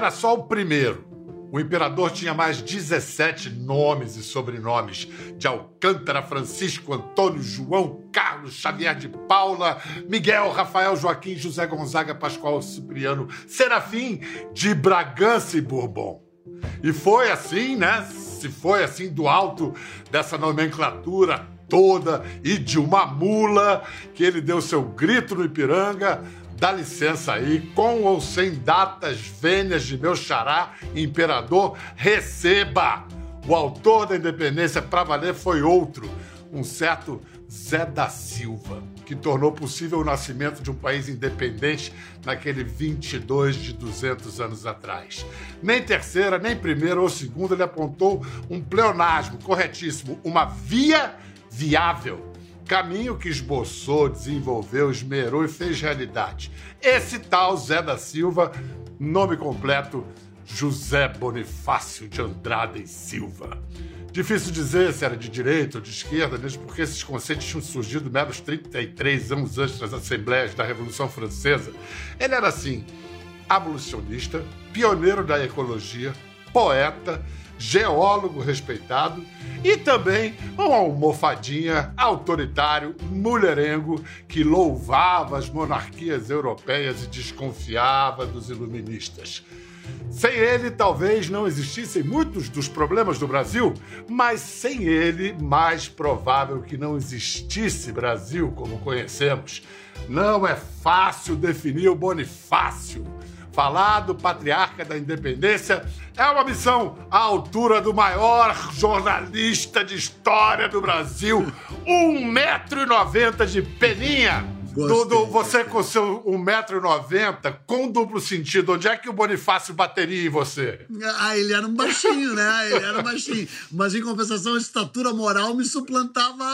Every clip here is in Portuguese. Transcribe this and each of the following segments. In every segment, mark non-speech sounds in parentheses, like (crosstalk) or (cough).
era só o primeiro. O imperador tinha mais 17 nomes e sobrenomes: de Alcântara, Francisco, Antônio, João, Carlos, Xavier de Paula, Miguel, Rafael, Joaquim, José Gonzaga, Pascoal, Cipriano, Serafim, de Bragança e Bourbon. E foi assim, né? Se foi assim do alto dessa nomenclatura toda e de uma mula que ele deu seu grito no Ipiranga Dá licença aí, com ou sem datas vênias de meu xará, imperador, receba! O autor da independência para valer foi outro, um certo Zé da Silva, que tornou possível o nascimento de um país independente naquele 22 de 200 anos atrás. Nem terceira, nem primeira ou segunda ele apontou um pleonasmo corretíssimo, uma via viável Caminho que esboçou, desenvolveu, esmerou e fez realidade. Esse tal Zé da Silva, nome completo José Bonifácio de Andrade e Silva. Difícil dizer se era de direita ou de esquerda, mesmo porque esses conceitos tinham surgido meros 33 anos antes das Assembleias da Revolução Francesa. Ele era, assim, abolicionista, pioneiro da ecologia, poeta, geólogo respeitado e também um almofadinha autoritário, mulherengo, que louvava as monarquias europeias e desconfiava dos iluministas. Sem ele, talvez não existissem muitos dos problemas do Brasil, mas sem ele, mais provável que não existisse Brasil como conhecemos. Não é fácil definir o Bonifácio Falar do patriarca da independência é uma missão à altura do maior jornalista de história do Brasil, 1,90m de peninha. Do, do, você com seu 1,90m, com duplo sentido, onde é que o Bonifácio bateria em você? Ah, ele era um baixinho, né? Ele era um baixinho. Mas em compensação, a estatura moral me suplantava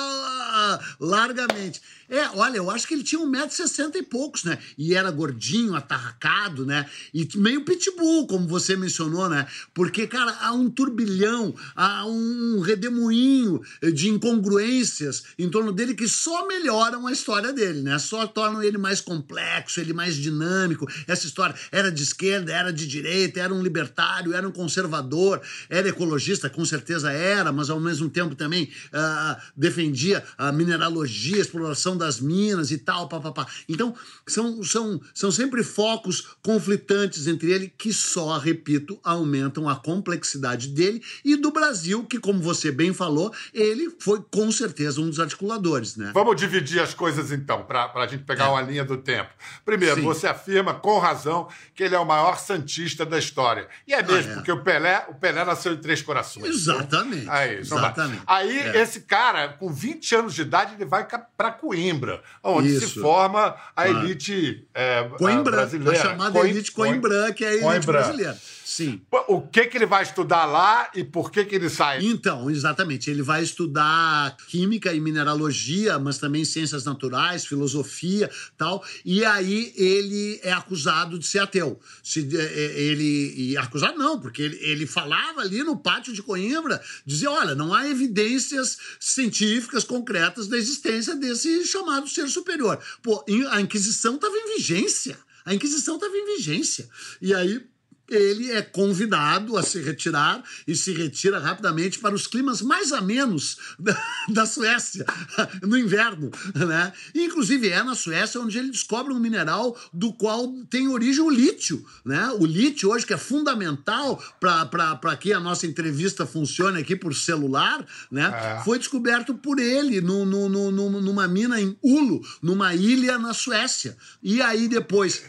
largamente. É, olha, eu acho que ele tinha 1,60m e poucos, né? E era gordinho, atarracado, né? E meio pitbull, como você mencionou, né? Porque, cara, há um turbilhão, há um redemoinho de incongruências em torno dele que só melhoram a história dele, né? Só tornam ele mais complexo, ele mais dinâmico. Essa história era de esquerda, era de direita, era um libertário, era um conservador, era ecologista, com certeza era, mas ao mesmo tempo também uh, defendia a mineralogia, a exploração das minas e tal, papapá. Então, são, são, são sempre focos conflitantes entre ele que só, repito, aumentam a complexidade dele e do Brasil, que, como você bem falou, ele foi com certeza um dos articuladores, né? Vamos dividir as coisas então, para a gente pegar é. uma linha do tempo. Primeiro, Sim. você afirma com razão que ele é o maior santista da história. E é mesmo, ah, é. porque o Pelé, o Pelé nasceu em Três Corações. Exatamente. Então, é isso. Exatamente. Aí, é. esse cara, com 20 anos de idade, ele vai para Coimbra onde Isso. se forma a elite é, Coimbra, brasileira. A chamada Coim, elite Coimbra, que é a elite Coimbra. brasileira. Sim. O que que ele vai estudar lá e por que que ele sai? Então, exatamente. Ele vai estudar química e mineralogia, mas também ciências naturais, filosofia, tal. E aí ele é acusado de ser ateu. Se, é, é, ele e acusado não, porque ele, ele falava ali no pátio de Coimbra, dizia, olha, não há evidências científicas concretas da existência desse chamado ser superior. Pô, a Inquisição estava em vigência. A Inquisição estava em vigência. E aí ele é convidado a se retirar e se retira rapidamente para os climas mais amenos da, (laughs) da Suécia, (laughs) no inverno. Né? E, inclusive, é na Suécia onde ele descobre um mineral do qual tem origem o lítio. Né? O lítio, hoje, que é fundamental para que a nossa entrevista funcione aqui por celular, né? É. foi descoberto por ele no, no, no, numa mina em Ulo, numa ilha na Suécia. E aí, depois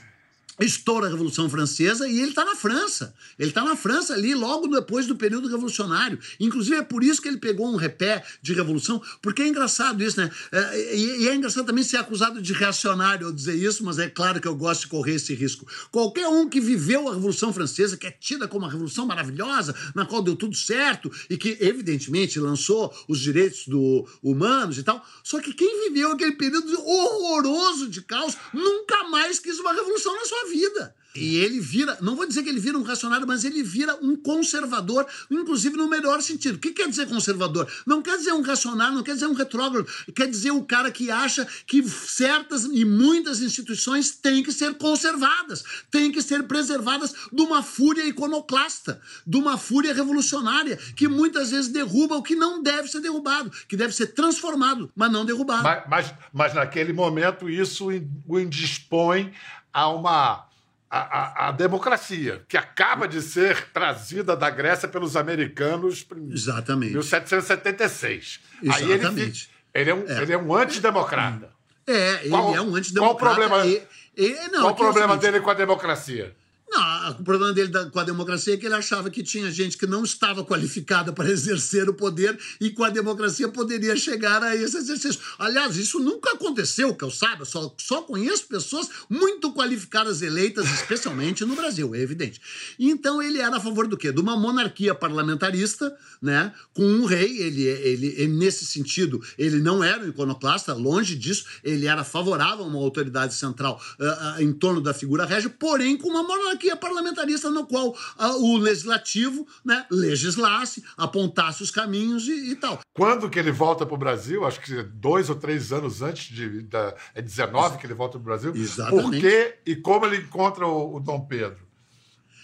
estoura a Revolução Francesa e ele está na França. Ele está na França ali logo depois do período revolucionário. Inclusive é por isso que ele pegou um repé de revolução, porque é engraçado isso, né? É, e, é engraçado também ser acusado de reacionário ao dizer isso, mas é claro que eu gosto de correr esse risco. Qualquer um que viveu a Revolução Francesa, que é tida como uma revolução maravilhosa, na qual deu tudo certo e que, evidentemente, lançou os direitos do, humanos e tal, só que quem viveu aquele período horroroso de caos nunca mais quis uma revolução na sua vida. E ele vira, não vou dizer que ele vira um racionário, mas ele vira um conservador, inclusive no melhor sentido. O que quer dizer conservador? Não quer dizer um racionário, não quer dizer um retrógrado, quer dizer o cara que acha que certas e muitas instituições têm que ser conservadas, têm que ser preservadas de uma fúria iconoclasta, de uma fúria revolucionária, que muitas vezes derruba o que não deve ser derrubado, que deve ser transformado, mas não derrubado. Mas, mas, mas naquele momento isso o indispõe a uma a, a, a, democracia, que acaba de ser trazida da Grécia pelos americanos em Exatamente. 1776. Exatamente. Aí ele, ele, é, um, é. ele é um antidemocrata. É, ele qual, é um antidemocrata. Qual o problema, e, e, não, qual o é problema é dele com a democracia? Não, o problema dele com a democracia é que ele achava que tinha gente que não estava qualificada para (laughs) exercer o poder e com a democracia poderia chegar a esse exercício. Aliás, isso nunca aconteceu, que eu saiba, só, só conheço pessoas muito qualificadas eleitas, especialmente no Brasil, é evidente. Então ele era a favor do quê? De uma monarquia parlamentarista, né, com um rei, ele, ele, ele nesse sentido, ele não era um iconoclasta, longe disso, ele era favorável a uma autoridade central uh, uh, em torno da figura régia, porém com uma monarquia monarquia parlamentarista no qual uh, o legislativo né, legislasse, apontasse os caminhos e, e, tal. Quando que ele volta para o Brasil? Acho que dois ou três anos antes de da, é 19 que ele volta para o Brasil. Exatamente. Por quê e como ele encontra o, o Dom Pedro?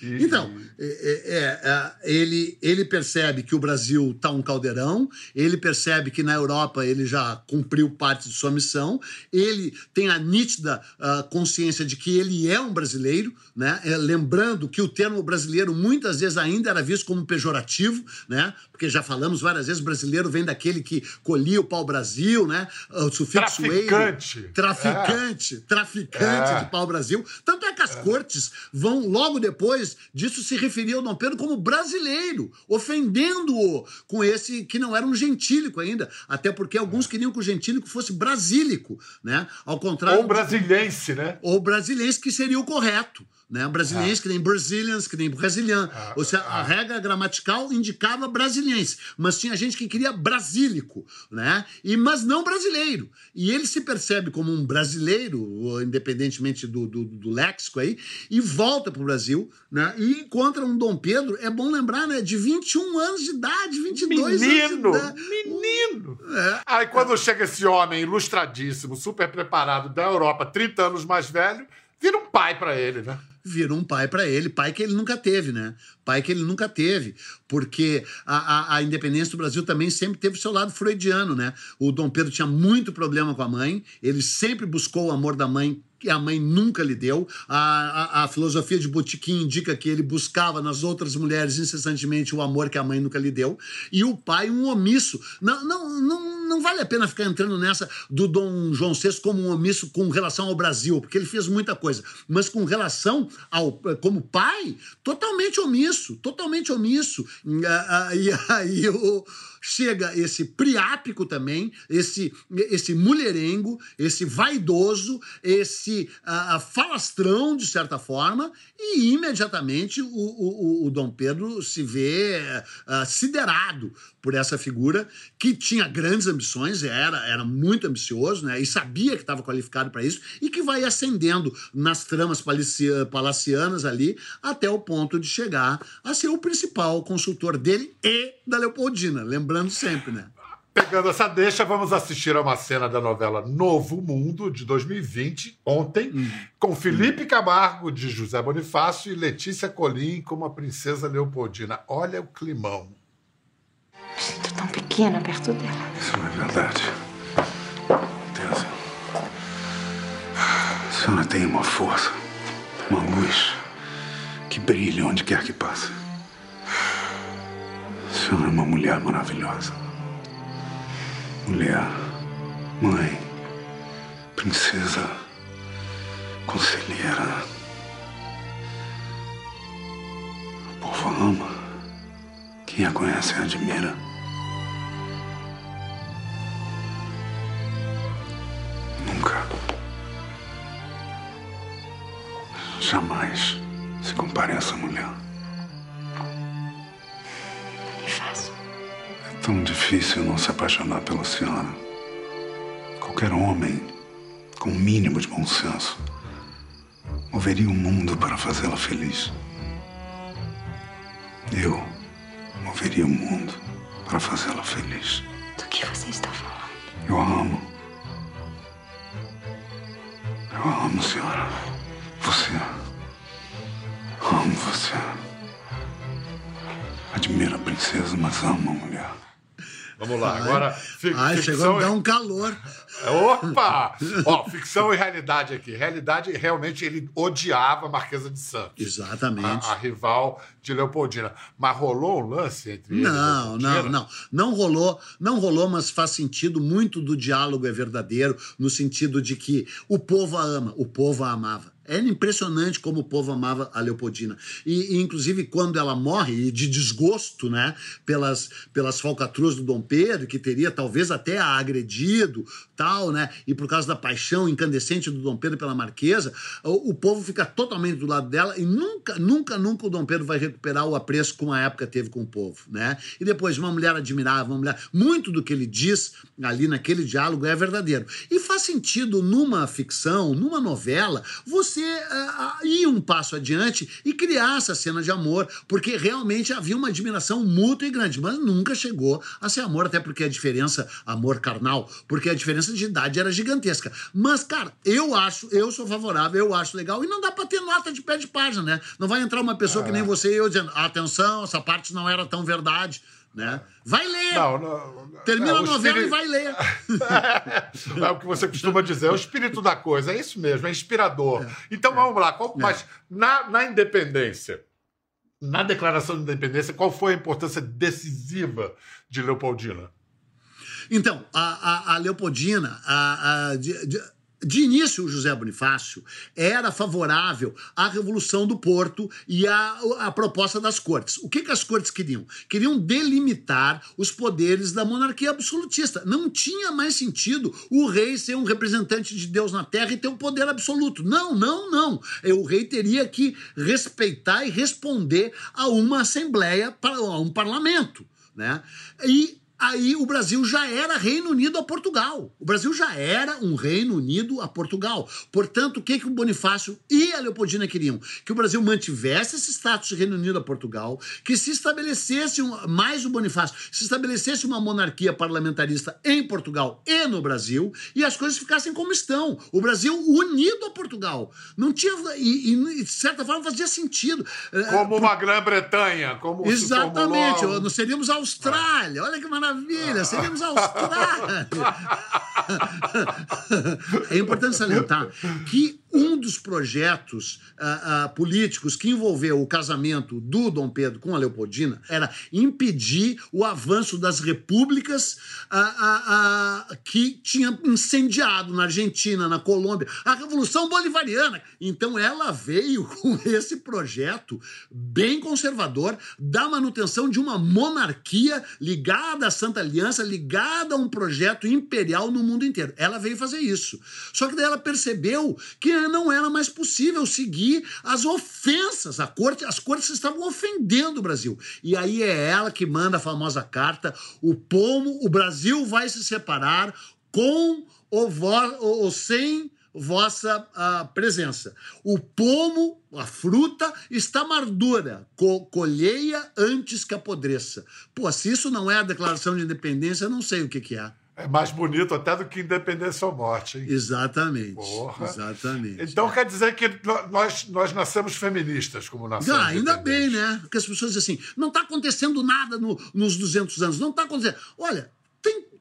E, então, é, é, é, ele, ele percebe que o Brasil está um caldeirão, ele percebe que na Europa ele já cumpriu parte de sua missão, ele tem a nítida uh, consciência de que ele é um brasileiro, né? É, lembrando que o termo brasileiro muitas vezes ainda era visto como pejorativo, né? porque já falamos várias vezes, brasileiro vem daquele que colhia o pau-brasil, né? o sufixo traficante. Eiro, traficante, é. traficante é. de pau-brasil. Tanto é que as é. cortes vão logo depois disso se referia ao Dom Pedro como brasileiro, ofendendo-o com esse que não era um gentílico ainda, até porque alguns queriam que o gentílico fosse brasílico, né? Ao contrário. Ou brasilense, né? Ou brasilense, que seria o correto né? Brasiliense, ah. que nem Brazilians, que nem Brasilian. Ah, Ou seja, ah. a regra gramatical indicava brasiliense, mas tinha gente que queria brasílico, né? E, mas não brasileiro. E ele se percebe como um brasileiro, independentemente do, do, do léxico aí, e volta para o Brasil, né? E encontra um Dom Pedro, é bom lembrar, né? De 21 anos de idade, 22 menino, anos de idade. Menino! É. Aí quando chega esse homem ilustradíssimo, super preparado da Europa, 30 anos mais velho, vira um pai para ele, né? Vira um pai para ele, pai que ele nunca teve, né? Pai que ele nunca teve, porque a, a, a, independência do Brasil também sempre teve o seu lado freudiano, né? O Dom Pedro tinha muito problema com a mãe, ele sempre buscou o amor da mãe que a mãe nunca lhe deu. A, a, a, filosofia de Botiquim indica que ele buscava nas outras mulheres incessantemente o amor que a mãe nunca lhe deu. E o pai, um omisso. Não, não, não, não vale a pena ficar entrando nessa do Dom João VI como um omisso com relação ao Brasil, porque ele fez muita coisa. Mas com relação ao como pai, totalmente omisso, totalmente omisso. E aí o chega esse priápico também, esse, esse mulherengo, esse vaidoso, esse uh, falastrão, de certa forma, e imediatamente o, o, o Dom Pedro se vê uh, siderado por essa figura que tinha grandes ambições, era, era muito ambicioso, né, e sabia que estava qualificado para isso, e que vai ascendendo nas tramas palacianas ali até o ponto de chegar a ser o principal consultor dele e da Leopoldina. Lembrando sempre, né? Pegando essa deixa, vamos assistir a uma cena da novela Novo Mundo, de 2020, ontem, hum. com Felipe Camargo, de José Bonifácio, e Letícia Colim, como a princesa Leopoldina. Olha o climão. Sinto tão pequena perto dela. Isso não é verdade. Teresa. A senhora tem uma força, uma luz que brilha onde quer que passe. A senhora é uma mulher maravilhosa. Mulher, mãe, princesa, conselheira. O povo ama. Quem a conhece a admira. Nunca. Jamais se compare a essa mulher. tão difícil não se apaixonar pela senhora. Qualquer homem com o um mínimo de bom senso moveria o mundo para fazê-la feliz. Eu moveria o mundo para fazê-la feliz. Do que você está falando? Eu a amo. Eu amo, senhora. Você. Amo você. Admiro a princesa, mas amo a mulher. Vamos lá, agora. fi- Ai, chegou a me dar um calor. Opa! Ó, ficção e realidade aqui. Realidade, realmente, ele odiava a Marquesa de Santos. Exatamente. A, a rival de Leopoldina. Mas rolou um lance entre eles? Não, não, não. Não rolou, não rolou, mas faz sentido. Muito do diálogo é verdadeiro, no sentido de que o povo a ama, o povo a amava. Era impressionante como o povo amava a Leopoldina. E, e, inclusive, quando ela morre, de desgosto, né, pelas, pelas falcatruas do Dom Pedro, que teria talvez até a agredido, tal, né, e por causa da paixão incandescente do Dom Pedro pela Marquesa, o, o povo fica totalmente do lado dela e nunca, nunca, nunca o Dom Pedro vai recuperar o apreço como a época teve com o povo, né? E depois, uma mulher admirável, uma mulher. Muito do que ele diz ali naquele diálogo é verdadeiro. E faz sentido numa ficção, numa novela, você uh, ir um passo adiante e criar essa cena de amor, porque realmente havia uma admiração mútua e grande, mas nunca chegou a ser amor, até porque a diferença, amor carnal, porque a diferença de idade era gigantesca. Mas, cara, eu acho, eu sou favorável, eu acho legal, e não dá pra ter nota de pé de página, né? Não vai entrar uma pessoa que nem você e eu dizendo, atenção, essa parte não era tão verdade. Né? Vai ler! Não, não, Termina não, a o novela espírito- e vai ler. (laughs) é o que você costuma dizer, é o espírito da coisa, é isso mesmo, é inspirador. Então vamos lá, qual- mas na, na independência, na declaração de independência, qual foi a importância decisiva de Leopoldina? Então, a, a, a Leopoldina, a, a- de, de- de início, o José Bonifácio era favorável à Revolução do Porto e à, à proposta das cortes. O que, que as cortes queriam? Queriam delimitar os poderes da monarquia absolutista. Não tinha mais sentido o rei ser um representante de Deus na terra e ter o poder absoluto. Não, não, não. O rei teria que respeitar e responder a uma assembleia, a um parlamento. Né? E aí o Brasil já era Reino Unido a Portugal. O Brasil já era um Reino Unido a Portugal. Portanto, o que, que o Bonifácio e a Leopoldina queriam? Que o Brasil mantivesse esse status de Reino Unido a Portugal, que se estabelecesse, um- mais o Bonifácio, se estabelecesse uma monarquia parlamentarista em Portugal e no Brasil, e as coisas ficassem como estão. O Brasil unido a Portugal. Não tinha. E, e, de certa forma fazia sentido. Eh, Como uma Grã-Bretanha, como Exatamente, nós seríamos a Austrália. Olha que maravilha, seríamos a Austrália. (laughs) é importante salientar que um dos projetos ah, ah, políticos que envolveu o casamento do Dom Pedro com a Leopoldina era impedir o avanço das repúblicas ah, que tinha incendiado na Argentina, na Colômbia, a Revolução Bolivariana. Então ela veio (laughs) com esse projeto bem conservador da manutenção de uma monarquia ligada à Santa Aliança, ligada a um projeto imperial no mundo inteiro. Ela veio fazer isso. Só que daí ela percebeu que não era mais possível seguir as ofensas. A corte, as cortes estavam ofendendo o Brasil. E aí é ela que manda a famosa carta: o pomo, o Brasil vai se separar com ou, vo- ou- sem vossa ah, presença. O pomo, a fruta, está madura. Co colheia antes que apodreça. Pô, se isso não é a declaração de independência, eu não sei o que, que é. É mais bonito até do que independência ou morte, hein? Exatamente. Porra. Exatamente. Então quer dizer que nós, nós nascemos feministas como nação. Ah, ainda bem, né? Porque as pessoas dizem assim, não está acontecendo nada no- nos 200 anos, não está acontecendo. Olha,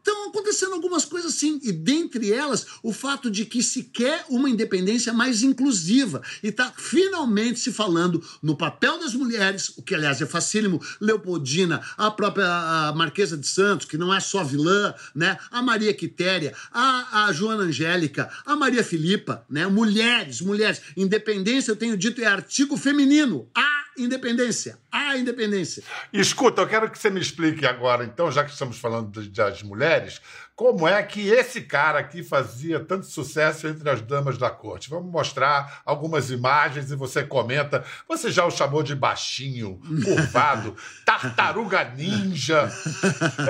estão acontecendo algumas coisas sim, e dentre elas, o fato de que se quer uma independência mais inclusiva, e está finalmente se falando no papel das mulheres, o que aliás é facílimo, Leopoldina, a própria a Marquesa de Santos, que não é só vilã, né? A Maria Quitéria, a, a Joana Angélica, a Maria Filipa, né? Mulheres, mulheres. Independência, eu tenho dito, é artigo feminino. A independência. à independência. Escuta, eu quero que você me explique agora, então, já que estamos falando das mulheres, mulheres como é que esse cara aqui fazia tanto sucesso entre as damas da corte. Vamos mostrar algumas imagens e você comenta. Você já o chamou de baixinho, curvado, (laughs) tartaruga ninja.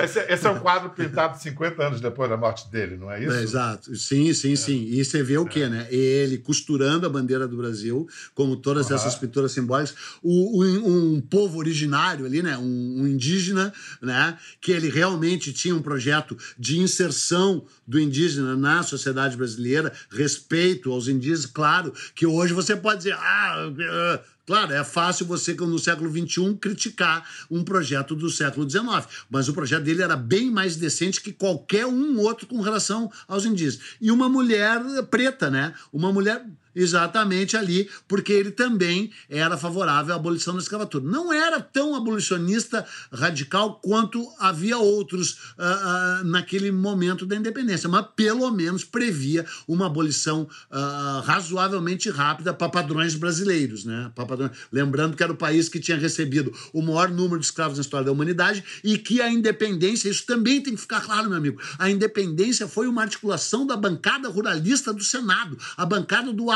Esse, esse, é um quadro pintado 50 anos depois da morte dele, não é isso? É, exato. Sim, sim, é. sim. E você vê o quê, né? Ele costurando a bandeira do Brasil, como todas uhum. essas pinturas simbólicas, o, o, um povo originário ali, né? Um, um indígena, né? Que ele realmente tinha um projeto de inserção do indígena na sociedade brasileira, respeito aos indígenas, claro que hoje você pode dizer, ah, Claro, é fácil você, no século XXI, criticar um projeto do século XIX, mas o projeto dele era bem mais decente que qualquer um outro com relação aos indígenas. E uma mulher preta, né? Uma mulher exatamente ali, porque ele também era favorável à abolição da escravatura. Não era tão abolicionista radical quanto havia outros uh, uh, naquele momento da independência, mas pelo menos previa uma abolição uh, razoavelmente rápida para padrões brasileiros. Né? Padrões... Lembrando que era o país que tinha recebido o maior número de escravos na história da humanidade e que a independência, isso também tem que ficar claro, meu amigo, a independência foi uma articulação da bancada ruralista do Senado, a bancada do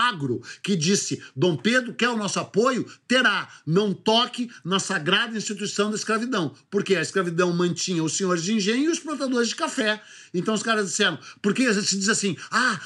que disse: Dom Pedro quer o nosso apoio? Terá. Não toque na sagrada instituição da escravidão. Porque a escravidão mantinha os senhores de engenho e os plantadores de café. Então os caras disseram, porque se diz assim, ah,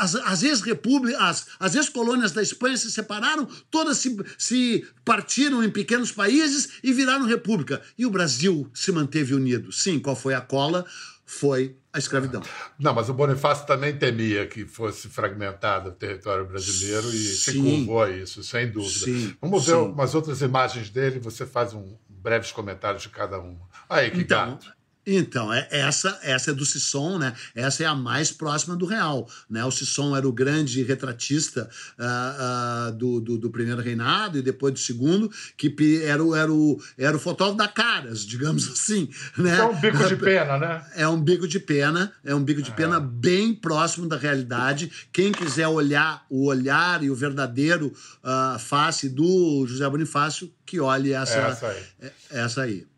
as, as ex-repúblicas, as, as ex-colônias da Espanha se separaram, todas se, se partiram em pequenos países e viraram república. E o Brasil se manteve unido. Sim, qual foi a cola? Foi a escravidão. Não, mas o Bonifácio também temia que fosse fragmentado o território brasileiro e sim. se curvou a isso, sem dúvida. Sim, Vamos ver sim. umas outras imagens dele, você faz um breves comentários de cada uma. Aí, que então, gato. Então, é, essa, essa é do Sisson, né? Essa é a mais próxima do real. Né? O Sisson era o grande retratista uh, uh, do, do, do, primeiro reinado e depois do segundo, que era o, era o, era o fotógrafo da Caras, (laughs) digamos assim. Né? é um bico de pena, né? É um bico de pena, é um bico de é. pena bem próximo da realidade. Quem quiser olhar o olhar e o verdadeiro uh, face do José Bonifácio, que olhe essa, é essa aí. É, essa aí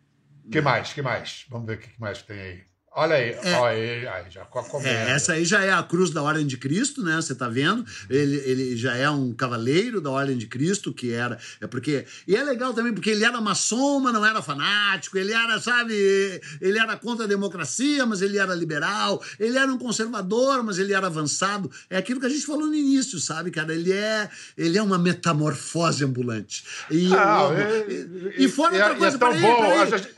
que mais? que mais? Vamos ver o que mais tem aí. Olha aí, é, olha aí, aí já é, essa aí já é a cruz da Ordem de Cristo, né? Você tá vendo? Ele, ele já é um cavaleiro da Ordem de Cristo, que era. É porque. E é legal também, porque ele era maçom, mas não era fanático, ele era, sabe, ele era contra a democracia, mas ele era liberal, ele era um conservador, mas ele era avançado. É aquilo que a gente falou no início, sabe, cara? Ele é, ele é uma metamorfose ambulante. E, ah, e, e, e fora outra coisa, é tão bom. Gente...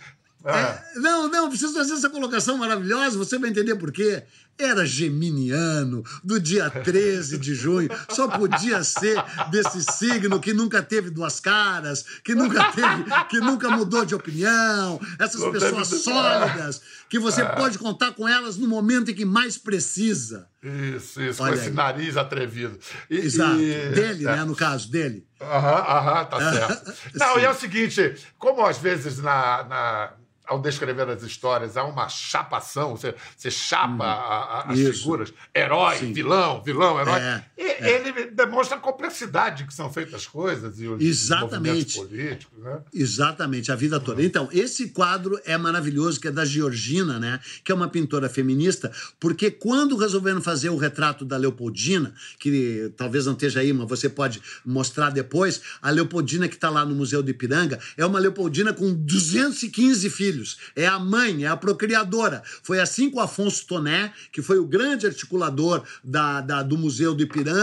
É, não, não, preciso fazer essa colocação maravilhosa, você vai entender por quê. Era geminiano, do dia 13 de junho, só podia ser desse signo que nunca teve duas caras, que nunca teve, que nunca mudou de opinião, essas Não pessoas sólidas, que você é. pode contar com elas no momento em que mais precisa. Isso, isso, Olha com esse aí. nariz atrevido. E, Exato, e... dele, é. né, no caso, dele. Aham, aham, tá certo. (laughs) Não, e é o seguinte, como às vezes na, na ao descrever as histórias, há uma chapação, você, você chapa hum, a, a, as isso. figuras, herói, Sim. vilão, vilão, herói. É, é. ele demonstra a complexidade que são feitas as coisas e os Exatamente. políticos. Né? Exatamente, a vida toda. Então, esse quadro é maravilhoso, que é da Georgina, né? que é uma pintora feminista, porque quando resolveram fazer o retrato da Leopoldina, que talvez não esteja aí, mas você pode mostrar depois, a Leopoldina que está lá no Museu de Ipiranga é uma Leopoldina com 215 filhos filhos, é a mãe, é a procriadora. Foi assim com Afonso Toné, que foi o grande articulador da, da do Museu do Ipiranga,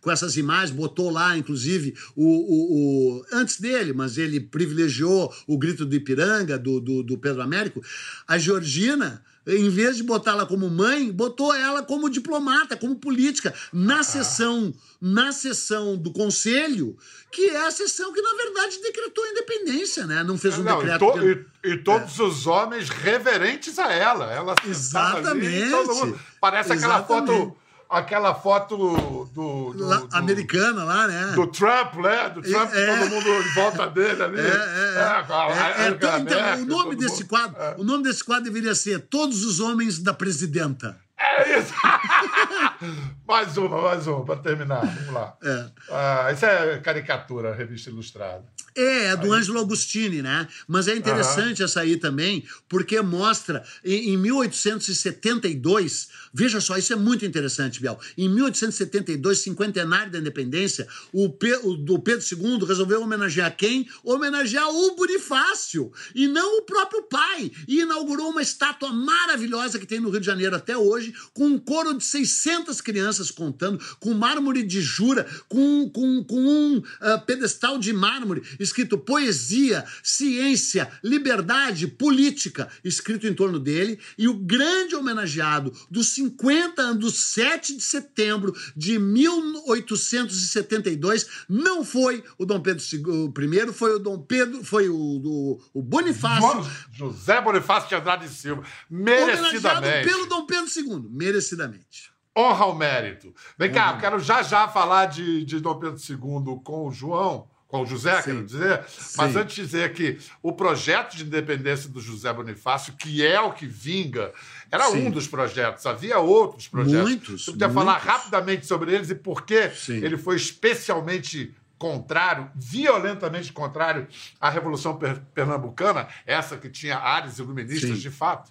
com essas imagens, botou lá, inclusive, o, o, o antes dele, mas ele privilegiou o grito do Ipiranga, do, do, do Pedro Américo. A Georgina em vez de botá-la como mãe, botou ela como diplomata, como política, na ah. sessão, na sessão do conselho, que é a sessão que, na verdade, decretou a independência, né? Não fez um Não, decreto. E, to, e, e todos é. os homens reverentes a ela. Ela Exatamente. Ali, Parece aquela foto aquela foto do, do, lá, do, americana lá, né? Do Trump, né? Do Trump, é, todo mundo em volta dele ali. É, é, é. é, é então, então, o nome desse quadro, o nome desse quadro deveria ser Todos os Homens da Presidenta. É isso! (laughs) mais uma, mais uma, para terminar. Vamos lá. É. Ah, isso é caricatura, revista ilustrada. É, é do Ângelo Agostini, né? Mas é interessante essa aí também, porque mostra em, em 1872, veja só, isso é muito interessante, Biel. Em 1872, cinquentenário da independência, o, Pe, o do Pedro II resolveu homenagear quem? Homenagear o Bonifácio, e não o próprio pai. E inaugurou uma estátua maravilhosa que tem no Rio de Janeiro até hoje, com um coro de 600 crianças contando, com mármore de jura, com, com, com um uh, pedestal de mármore escrito poesia, ciência, liberdade, política, escrito em torno dele, e o grande homenageado dos 50 anos, do 7 de setembro de 1872, não foi o Dom Pedro I, foi o Dom Pedro, foi o, o, o Bonifácio. José Bonifácio de Andrade Silva, merecidamente. pelo Dom Pedro II, merecidamente honra ao mérito. Vem cá, eu quero já já falar de, de Dom Pedro II com o João, com o José, Sim. quero dizer, mas Sim. antes de dizer que o projeto de independência do José Bonifácio, que é o que vinga, era Sim. um dos projetos, havia outros projetos. Muitos. Você podia muitos. falar rapidamente sobre eles e por que ele foi especialmente contrário, violentamente contrário à Revolução Pernambucana, essa que tinha áreas iluministas de fato?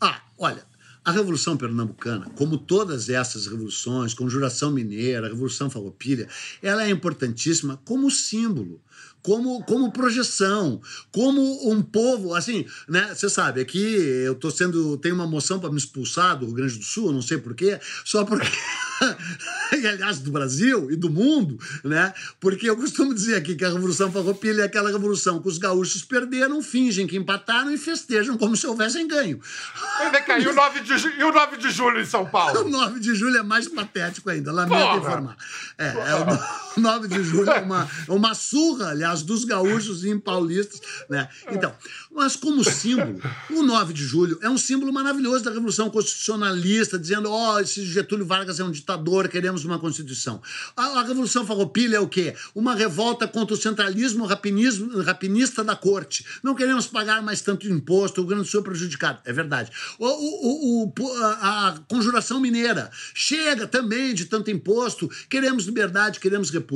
Ah, olha, a Revolução Pernambucana, como todas essas revoluções, Conjuração Mineira, Revolução Farroupilha, ela é importantíssima como símbolo, como, como projeção, como um povo, assim, né? Você sabe, aqui eu tô sendo, tem uma moção para me expulsar do Rio Grande do Sul, não sei porquê, só porque (laughs) e aliás do Brasil e do mundo, né? Porque eu costumo dizer aqui que a Revolução Farroupilha é aquela revolução que os gaúchos perderam, fingem que empataram e festejam como se houvessem ganho. Cá, e o 9 de, e o 9 de julho em São Paulo? (laughs) O 9 de julho é mais patético ainda, lamento Porra. informar. É, é, o (laughs) 9 de julho é uma, uma surra, aliás, dos gaúchos e paulistas, né? Então, mas como símbolo, o 9 de julho é um símbolo maravilhoso da Revolução Constitucionalista, dizendo, ó, oh, esse Getúlio Vargas é um ditador, queremos uma Constituição. A, a Revolução Farroupilha é o quê? Uma revolta contra o centralismo rapinismo, rapinista da corte. Não queremos pagar mais tanto imposto, o Grande Sul é prejudicado. É verdade. O, o, o, a, a Conjuração Mineira chega também de tanto imposto, queremos liberdade, queremos república.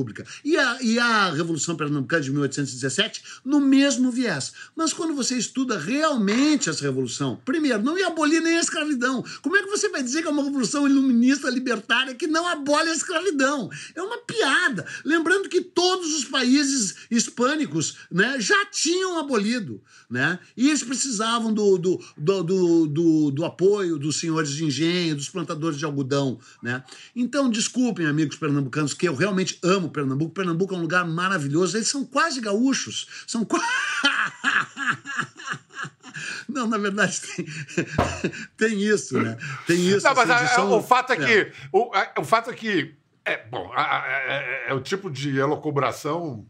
E a, e a Revolução Pernambucana de 1817, no mesmo viés. Mas quando você estuda realmente essa revolução, primeiro, não ia abolir nem a escravidão. Como é que você vai dizer que é uma revolução iluminista, libertária, que não abole a escravidão? É uma piada. Lembrando que todos os países hispânicos né, já tinham abolido. Né? E eles precisavam do, do, do, do, do, do apoio dos senhores de engenho, dos plantadores de algodão. Né? Então, desculpem, amigos pernambucanos, que eu realmente amo Pernambuco. Pernambuco é um lugar maravilhoso. Eles são quase gaúchos. São quase. (laughs) Não, na verdade tem, (laughs) tem isso, né? Tem isso. Não, mas assim, a, são... o fato é, é. que. O, a, o fato é que. É, bom, é, é, o tipo de elocubração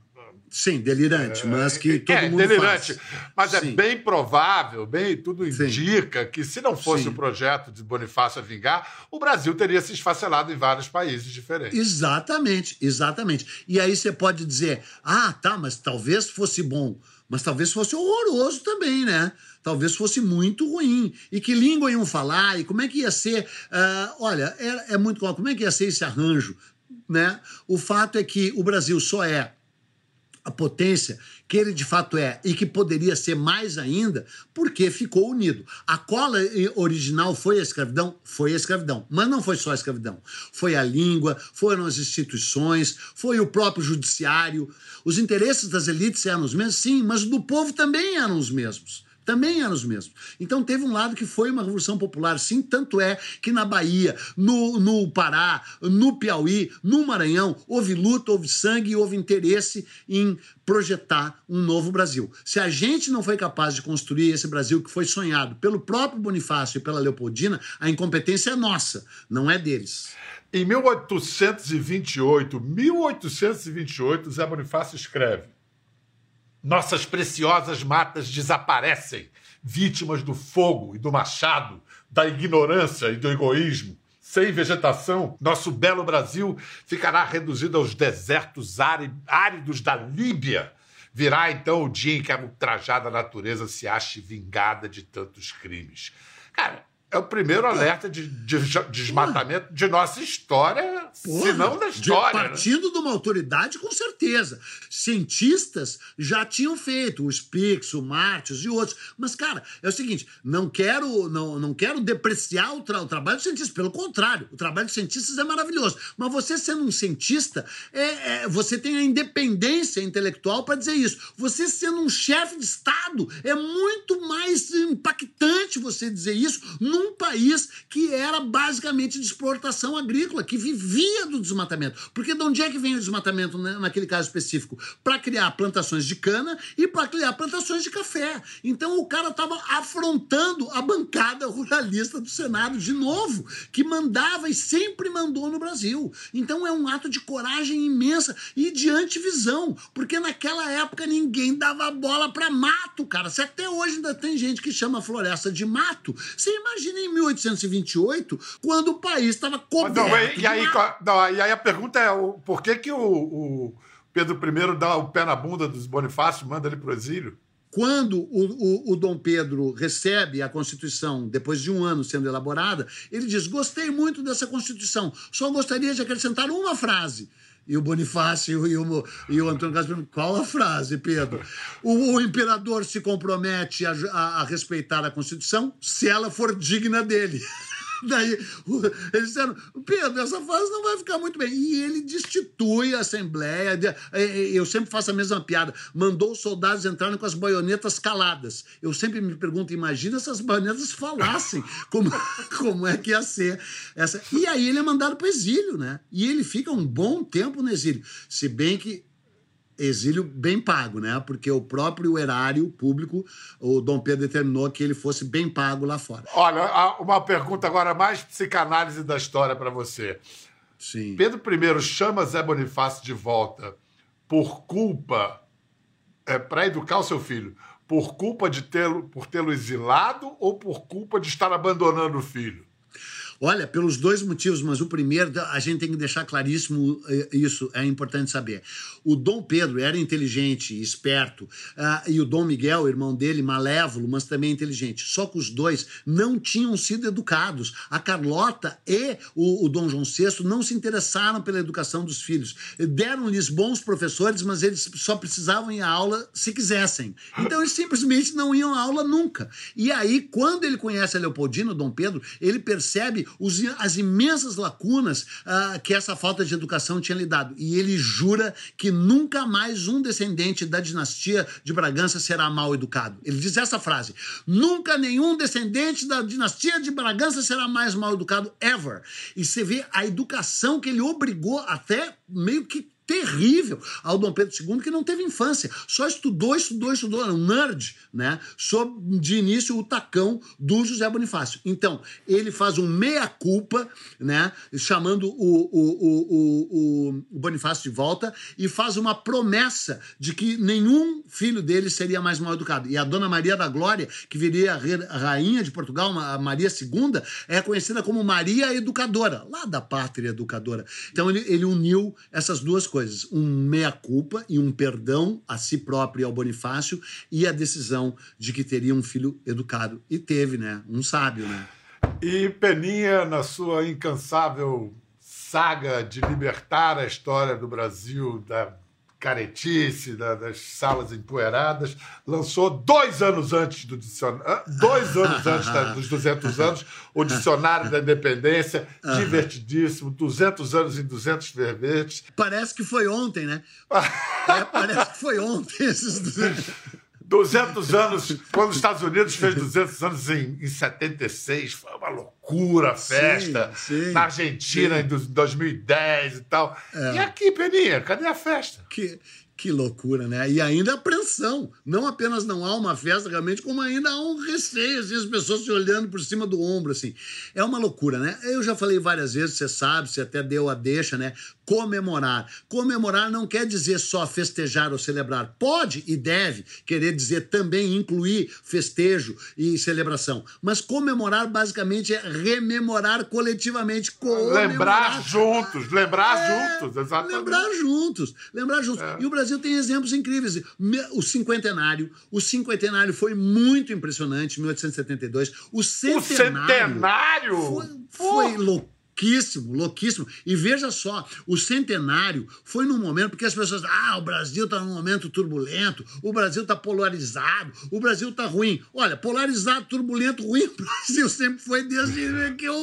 Sim, delirante, mas que todo é, mundo delirante. faz. Mas é Sim. é bem provável, bem tudo indica Sim. que se não fosse Sim. o projeto de Bonifácio a vingar, o Brasil teria se esfacelado em vários países diferentes. Exatamente, exatamente. E aí você pode dizer, ah, tá, mas talvez fosse bom, mas talvez fosse horroroso também, né? Talvez fosse muito ruim. E que língua iam falar? E como é que ia ser? Uh, olha, é, é muito como é que ia ser esse arranjo, né? O fato é que o Brasil só é a potência que ele de fato é e que poderia ser mais ainda, porque ficou unido. A cola original foi a escravidão? Foi a escravidão. Mas não foi só a escravidão. Foi a língua, foram as instituições, foi o próprio judiciário. Os interesses das elites eram os mesmos? Sim, mas do povo também eram os mesmos também eram os mesmos. Então teve um lado que foi uma revolução popular, sim, tanto é que na Bahia, no, no Pará, no Piauí, no Maranhão, houve luta, houve sangue e houve interesse em projetar um novo Brasil. Se a gente não foi capaz de construir esse Brasil que foi sonhado pelo próprio Bonifácio e pela Leopoldina, a incompetência é nossa, não é deles. Em 1828, 1828, Zé Bonifácio escreve nossas preciosas matas desaparecem, vítimas do fogo e do machado, da ignorância e do egoísmo. Sem vegetação, nosso belo Brasil ficará reduzido aos desertos áridos da Líbia. Virá então o dia em que a ultrajada natureza se ache vingada de tantos crimes. Cara, é o primeiro alerta de, de, de desmatamento de nossa história, Porra, se não da história. De, né? partindo né? de uma autoridade, com certeza. Cientistas já tinham feito, o Spix, o Martius e outros. Mas, cara, é o seguinte: não quero, não, não quero depreciar o, tra o trabalho dos cientistas. Pelo contrário, o trabalho dos cientistas é maravilhoso. Mas você sendo um cientista, é, é você tem a independência intelectual para dizer isso. Você sendo um chefe de Estado, é muito mais impactante você dizer isso num país que era basicamente de exportação agrícola, que vivia do desmatamento. Porque de onde é que vem o desmatamento né, naquele caso específico? Para criar plantações de cana e para criar plantações de café. Então o cara estava afrontando a bancada ruralista do Senado de novo, que mandava e sempre mandou no Brasil. Então é um ato de coragem imensa e de antivisão, porque naquela época ninguém dava bola para mato, cara. Se até hoje ainda tem gente que chama floresta de mato, você imagina em 1828, quando o país estava coberto. Não, e, aí, não, e aí a pergunta é: o, por que, que o, o Pedro I dá o pé na bunda dos Bonifácios, manda ele para o exílio? Quando o, o, o, Dom Pedro recebe a Constituição, depois de um ano sendo elaborada, ele diz: Gostei muito dessa Constituição, só gostaria de acrescentar uma frase. E o Bonifácio e o, e o Antônio perguntam: qual a frase, Pedro? O, o imperador se compromete a, a, a respeitar a Constituição se ela for digna dele. Daí eles disseram: Pedro, essa fase não vai ficar muito bem. E ele destitui a Assembleia. Eu sempre faço a mesma piada. Mandou os soldados entrarem com as baionetas caladas. Eu sempre me pergunto: imagina se as baionetas falassem. (laughs) Como, como é que ia ser essa. E aí ele é mandado para o exílio, né? E ele fica um bom tempo no exílio. Se bem que exílio bem pago, né? Porque o próprio erário público, o Dom Pedro determinou que ele fosse bem pago lá fora. Olha, uma pergunta agora mais psicanálise da história para você. Sim. Pedro I chama Zé Bonifácio de volta por culpa é, para educar o seu filho, por culpa de tê-lo por tê-lo exilado ou por culpa de estar abandonando o filho? Olha, pelos dois motivos, mas o primeiro, a gente tem que deixar claríssimo eh, isso, é importante saber. O Dom Pedro era inteligente, esperto, uh, e o Dom Miguel, irmão dele, malévolo, mas também inteligente. Só que os dois não tinham sido educados. A Carlota e o, o Dom João VI não se interessaram pela educação dos filhos. Deram-lhes bons professores, mas eles só precisavam ir à aula se quisessem. Então eles simplesmente não iam à aula nunca. E aí, quando ele conhece a Leopoldina, Dom Pedro, ele percebe os, as imensas lacunas uh, que essa falta de educação tinha lhe dado. E ele jura que nunca mais um descendente da dinastia de Bragança será mal educado. Ele diz essa frase: nunca nenhum descendente da dinastia de Bragança será mais mal educado, ever. E você vê a educação que ele obrigou até meio que terrível ao Dom Pedro II, que não teve infância. Só estudou, estudou, estudou, um nerd, né? Sob de início o tacão do José Bonifácio. Então, ele faz um meia-culpa, né? Chamando o, o, o, o, Bonifácio de volta e faz uma promessa de que nenhum filho dele seria mais mal educado. E a Dona Maria da Glória, que viria a rainha de Portugal, a Maria II, é conhecida como Maria Educadora, lá da pátria educadora. Então, ele, ele uniu essas duas coisas: um meia-culpa e um perdão a si próprio e ao Bonifácio, e a decisão de que teria um filho educado. E teve, né? Um sábio, né? E Peninha, na sua incansável saga de libertar a história do Brasil da caretice, da, das salas empoeiradas, lançou dois anos antes do dicionário, dois anos antes da, dos 200 anos, o Dicionário da Independência, divertidíssimo, 200 anos em 200 verbetes. Parece que foi ontem, né? (laughs) é, parece que foi ontem esses 200. 200 anos, quando os Estados Unidos fez 200 anos em, em 76, foi uma loucura a festa. Sim, sim, Na Argentina sim. em 2010 e tal. É. E aqui, Peninha, cadê a festa? Que, que loucura, né? E ainda apreensão. Não apenas não há uma festa realmente, como ainda há um receio, assim, as pessoas se olhando por cima do ombro, assim. É uma loucura, né? Eu já falei várias vezes, você sabe, você até deu a deixa, né? Comemorar. Comemorar não quer dizer só festejar ou celebrar. Pode e deve querer dizer também incluir festejo e celebração. Mas comemorar basicamente é rememorar coletivamente. Comemorar. Lembrar juntos, lembrar é, juntos, exatamente. Lembrar juntos, lembrar juntos. É. E o Brasil Brasil tem exemplos incríveis. O cinquentenário, o cinquentenário foi muito impressionante, 1872. O centenário, o centenário? foi, foi louco louquíssimo, louquíssimo. E veja só, o centenário foi num momento, porque as pessoas, ah, o Brasil está num momento turbulento, o Brasil está polarizado, o Brasil está ruim. Olha, polarizado, turbulento, ruim, (laughs) o Brasil sempre foi desde que eu,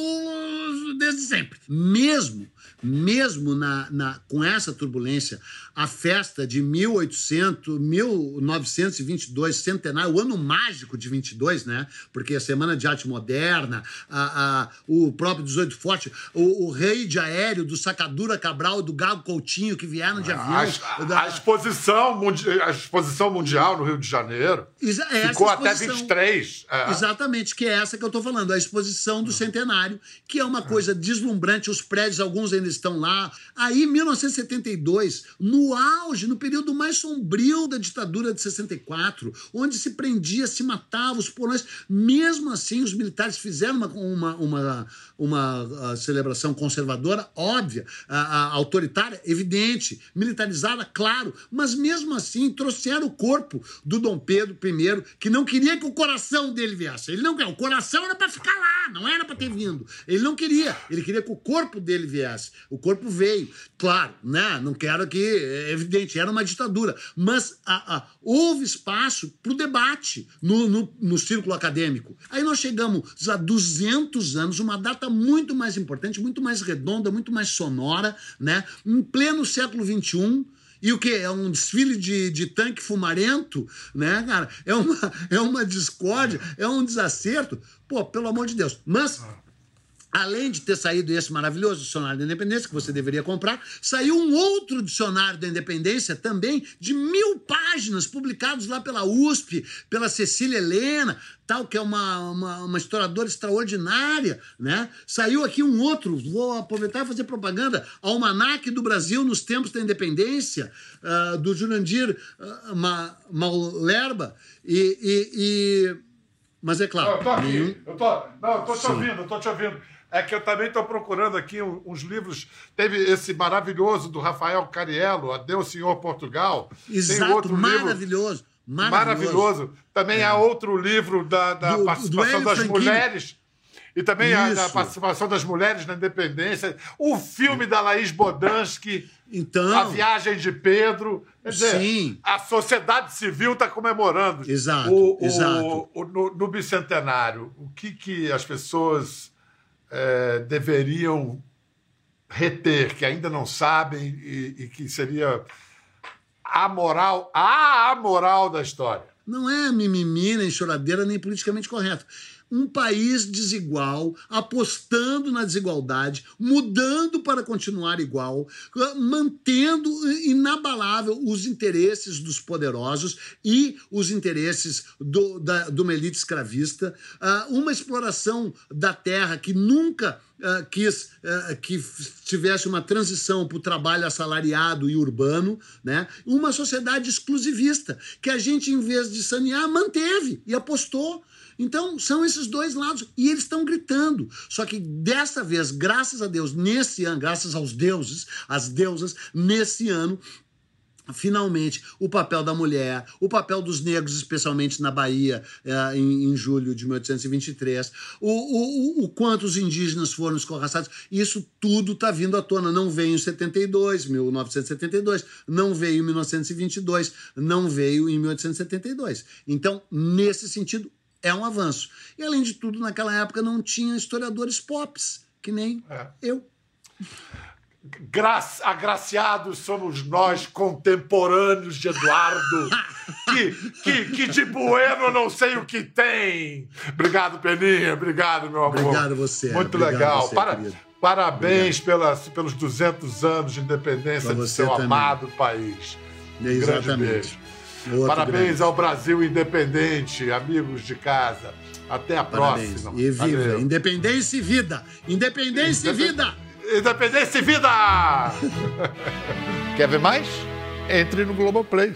desde sempre. Mesmo mesmo na, na, com essa turbulência, a festa de 1800, 1922, centenário, o ano mágico de 22, né? Porque a Semana de Arte Moderna, a, a, o próprio 18 Forte, o, o, rei de aéreo do Sacadura Cabral, do Gago Coutinho, que vieram de avião. A, da... a, exposição, a exposição mundial no Rio de Janeiro Exa ficou até 23. É. Exatamente, que é essa que eu estou falando, a exposição do centenário, que é uma coisa deslumbrante, os prédios, alguns ainda estão lá. Aí, 1972, no auge, no período mais sombrio da ditadura de 64, onde se prendia, se matava os porões, mesmo assim, os militares fizeram uma, uma, uma, uma uh, celebração conservadora, óbvia, uh, uh, autoritária, evidente, militarizada, claro, mas mesmo assim trouxeram o corpo do Dom Pedro I, que não queria que o coração dele viesse. Ele não queria, o coração era para ficar lá, não era para ter vindo. Ele não queria, ele queria que o corpo dele viesse. O corpo veio. Claro, né? Não quero que. É evidente, era uma ditadura. Mas a, a, houve espaço para o debate no, no, no círculo acadêmico. Aí nós chegamos a 200 anos, uma data muito mais importante, muito mais redonda, muito mais sonora, né? Em pleno século XXI. E o que? É um desfile de, de tanque fumarento, né, cara? É uma, é uma discórdia, é um desacerto. Pô, pelo amor de Deus. Mas Além de ter saído esse maravilhoso dicionário da independência, que você deveria comprar, saiu um outro dicionário da independência também, de mil páginas, publicados lá pela USP, pela Cecília Helena, tal, que é uma, uma, uma historiadora extraordinária, né? Saiu aqui um outro, vou aproveitar e fazer propaganda, Almanac do Brasil nos tempos da independência, uh, do Jurandir uh, Malerba, e, e, e, Mas é claro. eu tô aqui, nenhum... eu tô, não, eu tô te Sim. ouvindo, eu tô te ouvindo. É que eu também estou procurando aqui uns livros. Teve esse maravilhoso do Rafael Cariello, Adeus Senhor Portugal. Exato, Tem outro maravilhoso. Livro, maravilhoso. Maravilhoso. Também é. há outro livro da, da do, participação do das Franquini. mulheres. E também a, a, participação das mulheres na independência. O filme da Laís Bodansky. Então, a viagem de Pedro. Quer dizer, sim. a sociedade civil está comemorando. Exato. O, exato. O, o, no, no bicentenário, o que, que as pessoas é, deveriam reter, que ainda não sabem e, e que seria a moral, a moral da história. Não é mimimi, nem choradeira, nem politicamente correto um país desigual, apostando na desigualdade, mudando para continuar igual, mantendo inabalável os interesses dos poderosos e os interesses do, da, de uma elite escravista, ah, uma exploração da terra que nunca Uh, quis que tivesse uma transição para o trabalho assalariado e urbano, né? uma sociedade exclusivista, que a gente, em vez de sanear, manteve e apostou. Então, são esses dois lados. E eles estão gritando. Só que dessa vez, graças a Deus, nesse ano, graças aos deuses, às deusas, nesse ano, finalmente o papel da mulher, o papel dos negros, especialmente na Bahia, em, em, julho de 1823, o, o, o, quanto os indígenas foram escorraçados, isso tudo está vindo à tona. Não veio em 72, 1972, não veio em 1922, não veio em 1872. Então, nesse sentido, é um avanço. E, além de tudo, naquela época não tinha historiadores pops, que nem é. eu. Gra agraciados somos nós, contemporâneos de Eduardo, (laughs) que, que, que de bueno não sei o que tem. Obrigado, Peninha. Obrigado, meu amor. Obrigado você. Muito Obrigado legal. Você, Para, parabéns pelos 200 anos de independência do seu também. amado país. Exatamente. Outro Parabéns grande. ao Brasil independente, amigos de casa. Até a Parabéns. próxima. E viva! Valeu. Independência e vida! Independência Indep... e vida! Independência e vida! (laughs) Quer ver mais? Entre no Globoplay.